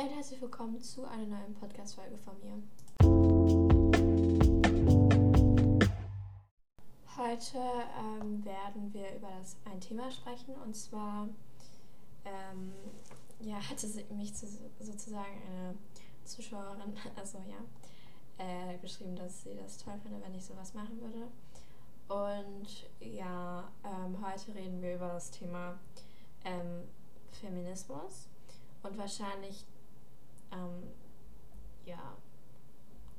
Hey und herzlich willkommen zu einer neuen Podcast-Folge von mir. Heute ähm, werden wir über das, ein Thema sprechen und zwar ähm, ja, hatte mich zu, sozusagen eine Zuschauerin, also ja, äh, geschrieben, dass sie das toll finde, wenn ich sowas machen würde. Und ja, ähm, heute reden wir über das Thema ähm, Feminismus und wahrscheinlich ähm, ja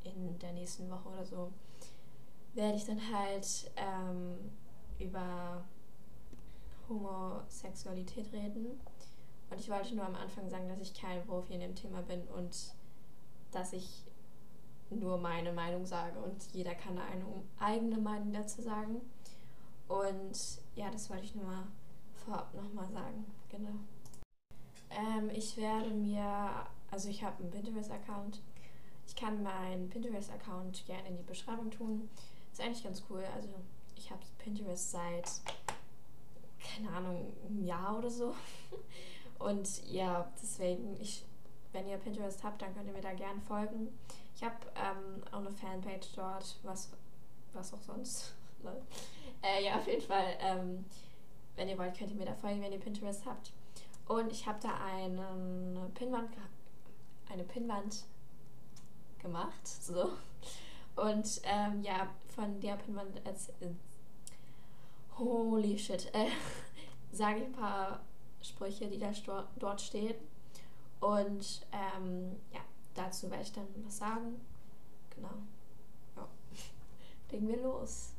in der nächsten Woche oder so werde ich dann halt ähm, über Homosexualität reden. Und ich wollte nur am Anfang sagen, dass ich kein Profi in dem Thema bin und dass ich nur meine Meinung sage und jeder kann eine eigene Meinung dazu sagen. Und ja, das wollte ich nur mal vorab nochmal sagen. Genau. Ähm, ich werde mir, also ich habe einen Pinterest-Account. Ich kann meinen Pinterest-Account gerne in die Beschreibung tun. Ist eigentlich ganz cool. Also ich habe Pinterest seit, keine Ahnung, einem Jahr oder so. Und ja, deswegen, ich, wenn ihr Pinterest habt, dann könnt ihr mir da gerne folgen. Ich habe ähm, auch eine Fanpage dort, was, was auch sonst. äh, ja, auf jeden Fall. Ähm, wenn ihr wollt, könnt ihr mir da folgen, wenn ihr Pinterest habt. Und ich habe da eine Pinwand, eine Pinwand gemacht. So. Und ähm, ja, von der Pinwand als äh, holy shit, äh, sage ich ein paar Sprüche, die da dort stehen. Und ähm, ja, dazu werde ich dann was sagen. Genau. Ja. Legen wir los.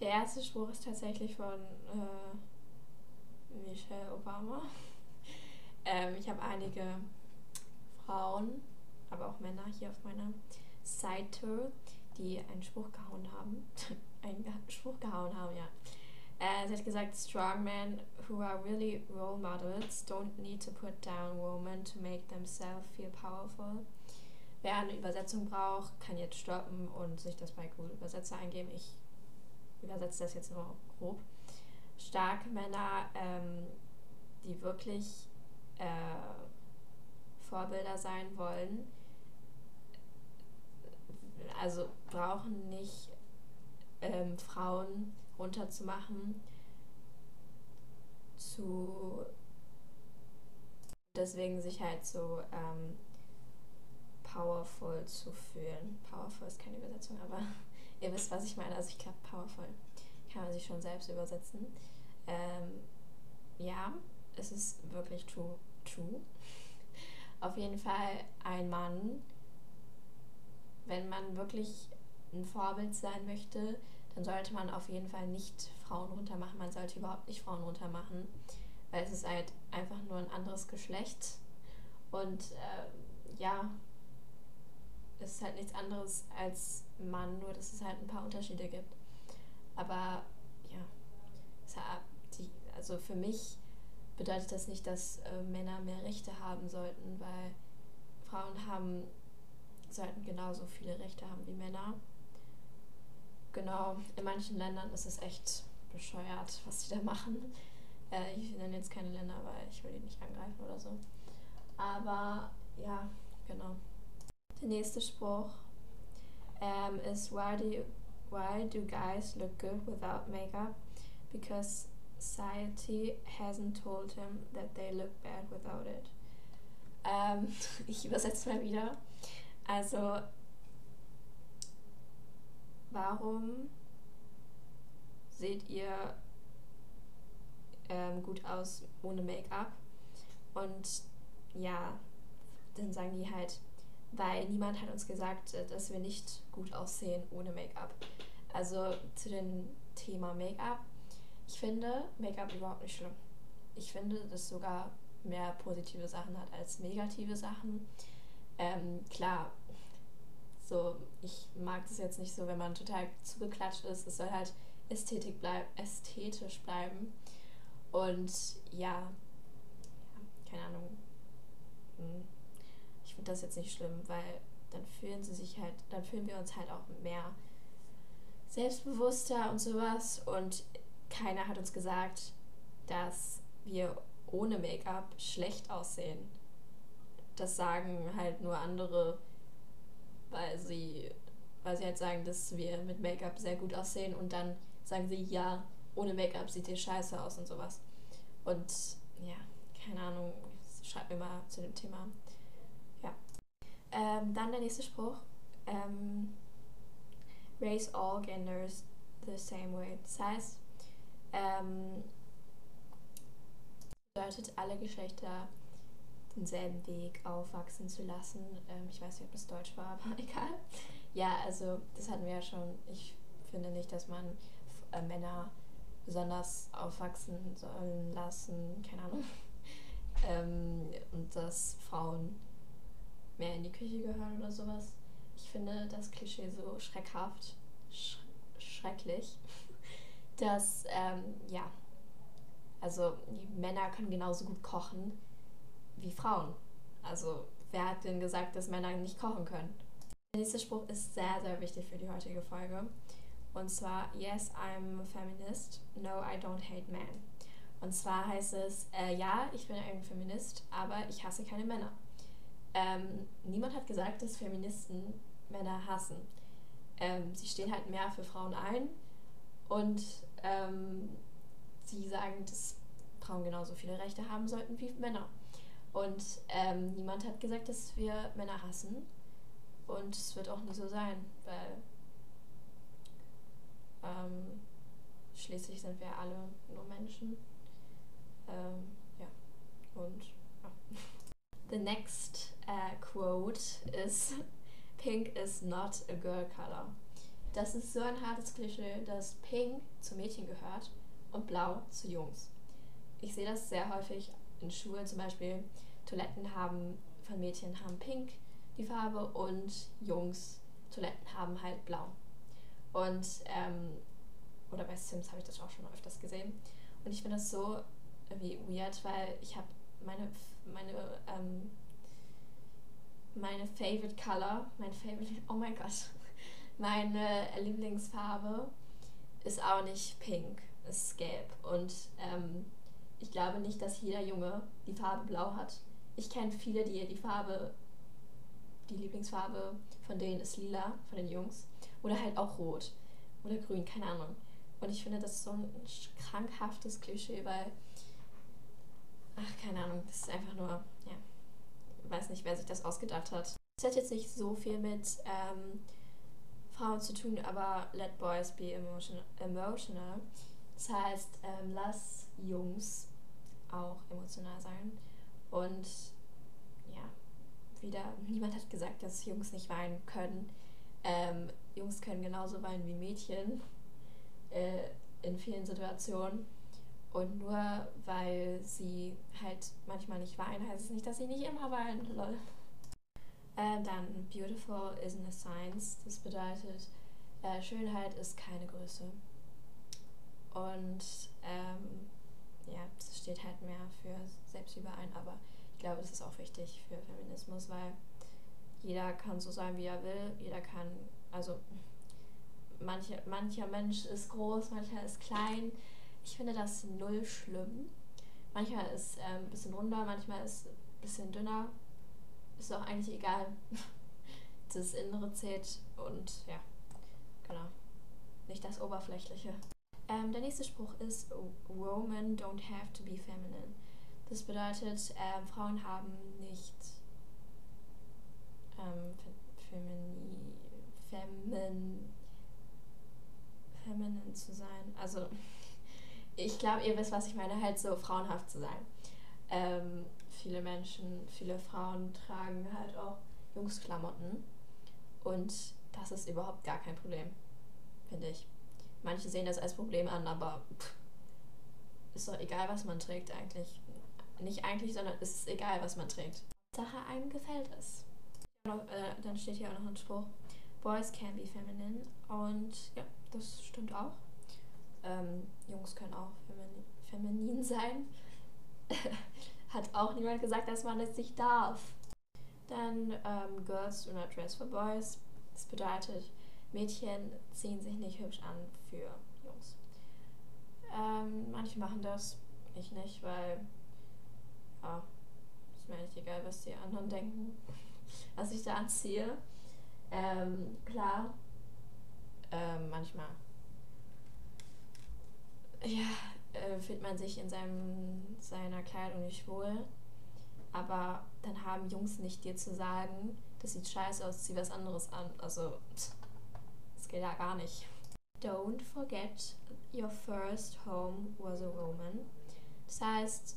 Der erste Spruch ist tatsächlich von äh, Michelle Obama. ähm, ich habe einige Frauen, aber auch Männer hier auf meiner Seite, die einen Spruch gehauen haben. einen Spruch gehauen haben, ja. Äh, sie hat gesagt, strong men who are really role models don't need to put down women to make themselves feel powerful. Wer eine Übersetzung braucht, kann jetzt stoppen und sich das bei Google Übersetzer eingeben. Ich übersetze das jetzt nur grob. Starke Männer, ähm, die wirklich äh, Vorbilder sein wollen, also brauchen nicht ähm, Frauen runterzumachen, zu deswegen sich halt so ähm, powerful zu fühlen. Powerful ist keine Übersetzung, aber ihr wisst, was ich meine. Also ich glaube, powerful kann man sich schon selbst übersetzen. Ähm, ja, es ist wirklich true. true. Auf jeden Fall ein Mann, wenn man wirklich ein Vorbild sein möchte, dann sollte man auf jeden Fall nicht Frauen runtermachen. Man sollte überhaupt nicht Frauen runtermachen, weil es ist halt einfach nur ein anderes Geschlecht. Und äh, ja, es ist halt nichts anderes als Mann, nur dass es halt ein paar Unterschiede gibt. Aber ja, also für mich bedeutet das nicht, dass äh, Männer mehr Rechte haben sollten, weil Frauen haben sollten genauso viele Rechte haben wie Männer. Genau, in manchen Ländern ist es echt bescheuert, was die da machen. Äh, ich nenne jetzt keine Länder, weil ich will die nicht angreifen oder so. Aber ja, genau. Der nächste Spruch ähm, ist why do, why do guys look good without makeup? Because society hasn't told them that they look bad without it. Ähm, ich übersetze mal wieder. Also warum seht ihr ähm, gut aus ohne Make-up? Und ja, dann sagen die halt, weil niemand hat uns gesagt, äh, dass wir nicht gut aussehen ohne Make-up. Also zu dem Thema Make-up. Ich finde Make-up überhaupt nicht schlimm. Ich finde, dass sogar mehr positive Sachen hat als negative Sachen. Ähm, klar, so, ich mag das jetzt nicht so, wenn man total zugeklatscht ist. Es soll halt Ästhetik bleib ästhetisch bleiben. Und ja, ja keine Ahnung. Hm, ich finde das jetzt nicht schlimm, weil dann fühlen sie sich halt, dann fühlen wir uns halt auch mehr selbstbewusster und sowas. Und keiner hat uns gesagt, dass wir ohne Make-up schlecht aussehen. das sagen halt nur andere, weil sie, weil sie halt sagen, dass wir mit Make-up sehr gut aussehen und dann sagen sie, ja, ohne Make-up sieht ihr scheiße aus und sowas. Und ja, keine Ahnung, schreibt mir mal zu dem Thema. Ja. Ähm, dann der nächste Spruch. Ähm, raise all genders the same way. Das heißt, ähm, bedeutet alle Geschlechter denselben Weg aufwachsen zu lassen. Ähm, ich weiß nicht, ob das Deutsch war, aber egal. Ja, also das hatten wir ja schon. Ich finde nicht, dass man äh, Männer besonders aufwachsen sollen lassen, keine Ahnung. ähm, und dass Frauen mehr in die Küche gehören oder sowas. Ich finde das Klischee so schreckhaft, sch schrecklich, dass, ähm, ja, also Männer können genauso gut kochen wie Frauen. Also wer hat denn gesagt, dass Männer nicht kochen können? Der nächste Spruch ist sehr, sehr wichtig für die heutige Folge. Und zwar, yes, I'm a feminist. No, I don't hate men. Und zwar heißt es, äh, ja, ich bin ein Feminist, aber ich hasse keine Männer. Ähm, niemand hat gesagt, dass Feministen Männer hassen. Ähm, sie stehen halt mehr für Frauen ein und ähm, sie sagen, dass Frauen genauso viele Rechte haben sollten wie Männer. Und ähm, niemand hat gesagt, dass wir Männer hassen. Und es wird auch nie so sein, weil ähm, schließlich sind wir alle nur Menschen. Ähm, ja, und ja. The next uh, quote is Pink is not a girl color. Das ist so ein hartes Klischee, dass Pink zu Mädchen gehört und Blau zu Jungs. Ich sehe das sehr häufig in Schulen zum Beispiel. Toiletten haben von Mädchen haben Pink die Farbe und Jungs Toiletten haben halt Blau. Und, ähm, oder bei Sims habe ich das auch schon öfters gesehen. Und ich finde das so irgendwie weird, weil ich habe meine, meine, ähm, meine Favorite Color, mein Favorite, oh mein Gott, meine Lieblingsfarbe ist auch nicht pink, ist gelb. Und ähm, ich glaube nicht, dass jeder Junge die Farbe blau hat. Ich kenne viele, die die Farbe, die Lieblingsfarbe von denen ist lila, von den Jungs. Oder halt auch rot oder grün, keine Ahnung. Und ich finde, das ist so ein krankhaftes Klischee, weil, ach, keine Ahnung, das ist einfach nur, ja, ich weiß nicht, wer sich das ausgedacht hat. Es hat jetzt nicht so viel mit ähm, Frauen zu tun, aber let boys be emotional. emotional. Das heißt, ähm, lass Jungs auch emotional sein. Und ja, wieder, niemand hat gesagt, dass Jungs nicht weinen können. Ähm, Jungs können genauso weinen wie Mädchen äh, in vielen Situationen. Und nur weil sie halt manchmal nicht weinen, heißt es nicht, dass sie nicht immer weinen. Lol. Äh, dann Beautiful isn't a science. Das bedeutet, äh, Schönheit ist keine Größe. Und ähm, ja, das steht halt mehr für Selbstüberein, aber ich glaube, das ist auch wichtig für Feminismus, weil jeder kann so sein, wie er will. Jeder kann, also manche, mancher Mensch ist groß, mancher ist klein. Ich finde das null schlimm. Manchmal ist äh, ein bisschen runder, manchmal ist ein bisschen dünner. Ist auch eigentlich egal. das Innere zählt und ja, genau. Nicht das Oberflächliche. Ähm, der nächste Spruch ist Women don't have to be feminine. Das bedeutet, äh, Frauen haben nicht ähm, femini, femin, feminine zu sein. Also ich glaube, ihr wisst, was ich meine, halt so frauenhaft zu sein. Ähm, viele Menschen, viele Frauen tragen halt auch Jungsklamotten und das ist überhaupt gar kein Problem, finde ich. Manche sehen das als Problem an, aber pff, ist doch egal, was man trägt eigentlich. Nicht eigentlich, sondern es ist egal, was man trägt. Sache einem gefällt es. Äh, dann steht hier auch noch ein Spruch. Boys can be feminine. Und ja, das stimmt auch. Ähm, Jungs können auch feminin sein. Hat auch niemand gesagt, dass man es nicht darf. Dann ähm, Girls do not dress for boys. Das bedeutet, Mädchen ziehen sich nicht hübsch an für Jungs. Ähm, manche machen das, ich nicht, weil ja, mir eigentlich egal, was die anderen denken, was ich da anziehe. Ähm, klar, ähm, manchmal ja, äh, fühlt man sich in seinem, seiner Kleidung nicht wohl. Aber dann haben Jungs nicht dir zu sagen, das sieht scheiße aus, zieh was anderes an. Also, das geht ja gar nicht. Don't forget, your first home was a woman. Das heißt,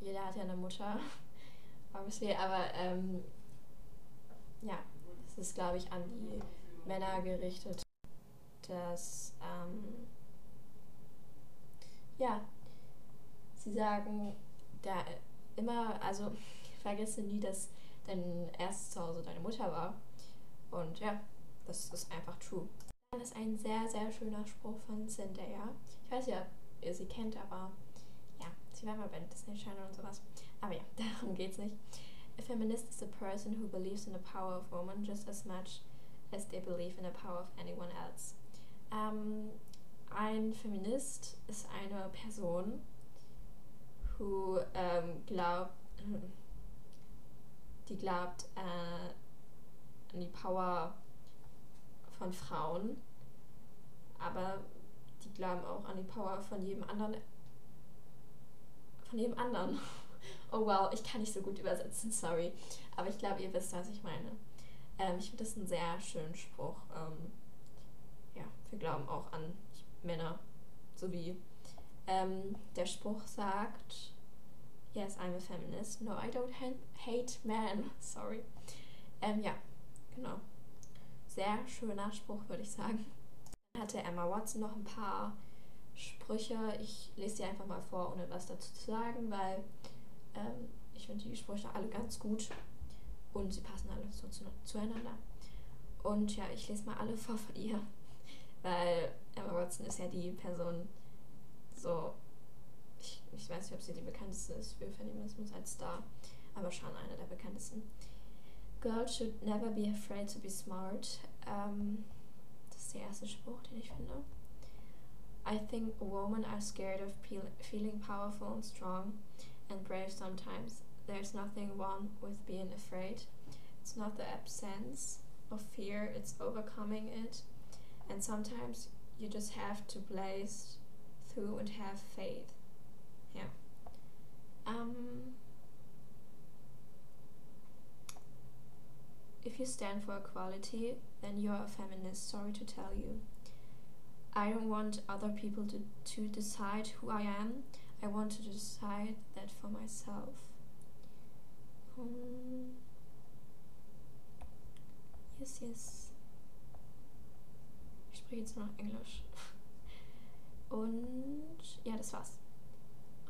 jeder hat ja eine Mutter, obviously, aber ähm, ja, das ist, glaube ich, an die Männer gerichtet, dass ähm, ja, sie sagen da immer, also vergesse nie, dass dein erstes Zuhause deine Mutter war. Und ja, das ist einfach true. Das ist ein sehr, sehr schöner Spruch von Zendaya. Ich weiß ja, ihr sie kennt, aber ja, sie war mal bei Disney Channel und sowas. Aber ja, darum geht's nicht. A feminist is a person who believes in the power of women just as much as they believe in the power of anyone else. Ähm, ein Feminist ist eine Person, who ähm, glaubt, die glaubt äh, an die Power von Frauen, aber die glauben auch an die Power von jedem anderen. Von jedem anderen. Oh wow, ich kann nicht so gut übersetzen, sorry. Aber ich glaube, ihr wisst, was ich meine. Ähm, ich finde das einen sehr schönen Spruch. Ähm, ja, wir glauben auch an Männer sowie ähm, der Spruch sagt, yes, I'm a feminist. No, I don't hate men. Sorry. Ähm, ja, genau. Sehr schöner Spruch, würde ich sagen. Dann hatte Emma Watson noch ein paar Sprüche. Ich lese sie einfach mal vor, ohne was dazu zu sagen, weil ähm, ich finde die Sprüche alle ganz gut und sie passen alle so zu, zueinander. Und ja, ich lese mal alle vor von ihr, weil Emma Watson ist ja die Person, so, ich, ich weiß nicht, ob sie die bekannteste ist für Feminismus als Star, aber schon eine der bekanntesten. Girls should never be afraid to be smart. Ähm, das ist der erste Spruch, den ich finde. I think women are scared of feeling powerful and strong and brave sometimes. There's nothing wrong with being afraid. It's not the absence of fear, it's overcoming it. And sometimes you just have to blaze through and have faith. Yeah. Um, if you stand for equality, then you're a feminist. Sorry to tell you. I don't want other people to, to decide who I am. I want to decide that for myself. Um, yes, yes. Jetzt nur noch Englisch. Und ja, das war's.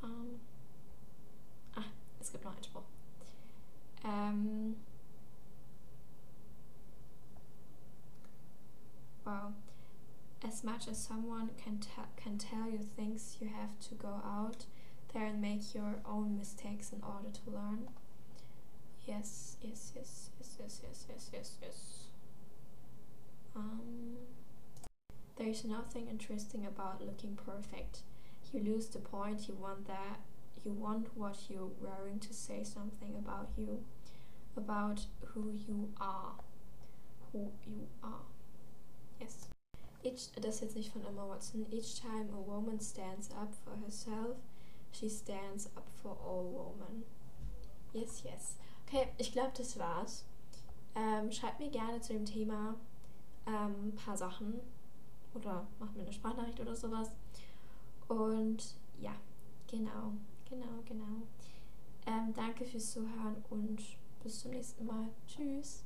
Ähm, ah, es gibt noch einen Spruch. Ähm, wow. As much as someone can, can tell you things, you have to go out there and make your own mistakes in order to learn. Yes, yes, yes, yes, yes, yes, yes, yes, yes. Um, there is nothing interesting about looking perfect. You lose the point, you want that, you want what you're wearing to say something about you, about who you are. Who you are. Yes. Each, das jetzt nicht von Emma Watson. Each time a woman stands up for herself, she stands up for all women. Yes, yes. Okay, ich glaube, das war's. Ähm, schreibt mir gerne zu dem Thema ein ähm, paar Sachen, oder macht mir eine Sprachnachricht oder sowas. Und ja, genau, genau, genau. Ähm, danke fürs Zuhören und bis zum nächsten Mal. Tschüss.